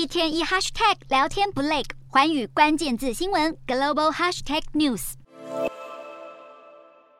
一天一 hashtag 聊天不累，环宇关键字新闻 global hashtag news。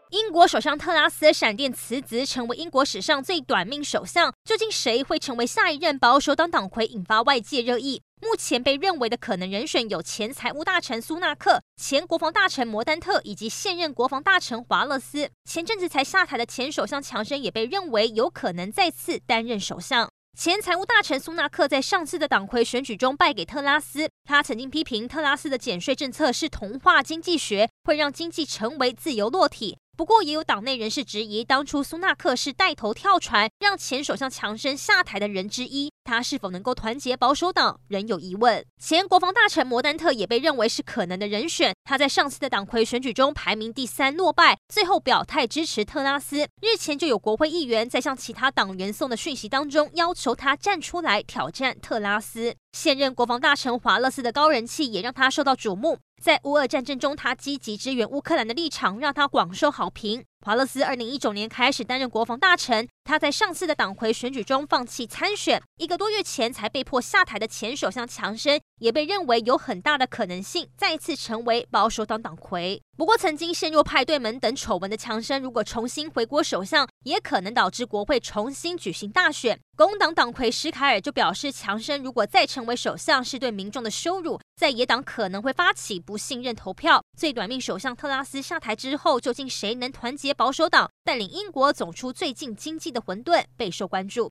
英国首相特拉斯闪电辞职，成为英国史上最短命首相。究竟谁会成为下一任保守党党魁，引发外界热议。目前被认为的可能人选有前财务大臣苏纳克、前国防大臣摩丹特以及现任国防大臣华勒斯。前阵子才下台的前首相强生也被认为有可能再次担任首相。前财务大臣苏纳克在上次的党魁选举中败给特拉斯，他曾经批评特拉斯的减税政策是同化经济学，会让经济成为自由落体。不过，也有党内人士质疑，当初苏纳克是带头跳船让前首相强生下台的人之一，他是否能够团结保守党仍有疑问。前国防大臣摩丹特也被认为是可能的人选，他在上次的党魁选举中排名第三落败，最后表态支持特拉斯。日前就有国会议员在向其他党员送的讯息当中，要求他站出来挑战特拉斯。现任国防大臣华勒斯的高人气也让他受到瞩目。在乌俄战争中，他积极支援乌克兰的立场让他广受好评。华勒斯二零一九年开始担任国防大臣，他在上次的党魁选举中放弃参选，一个多月前才被迫下台的前首相强生也被认为有很大的可能性再次成为保守党党魁。不过，曾经陷入派对门等丑闻的强生，如果重新回国首相，也可能导致国会重新举行大选。工党党魁史凯尔就表示，强生如果再成为首相，是对民众的羞辱，在野党可能会发起不信任投票。最短命首相特拉斯下台之后，究竟谁能团结保守党，带领英国走出最近经济的混沌，备受关注。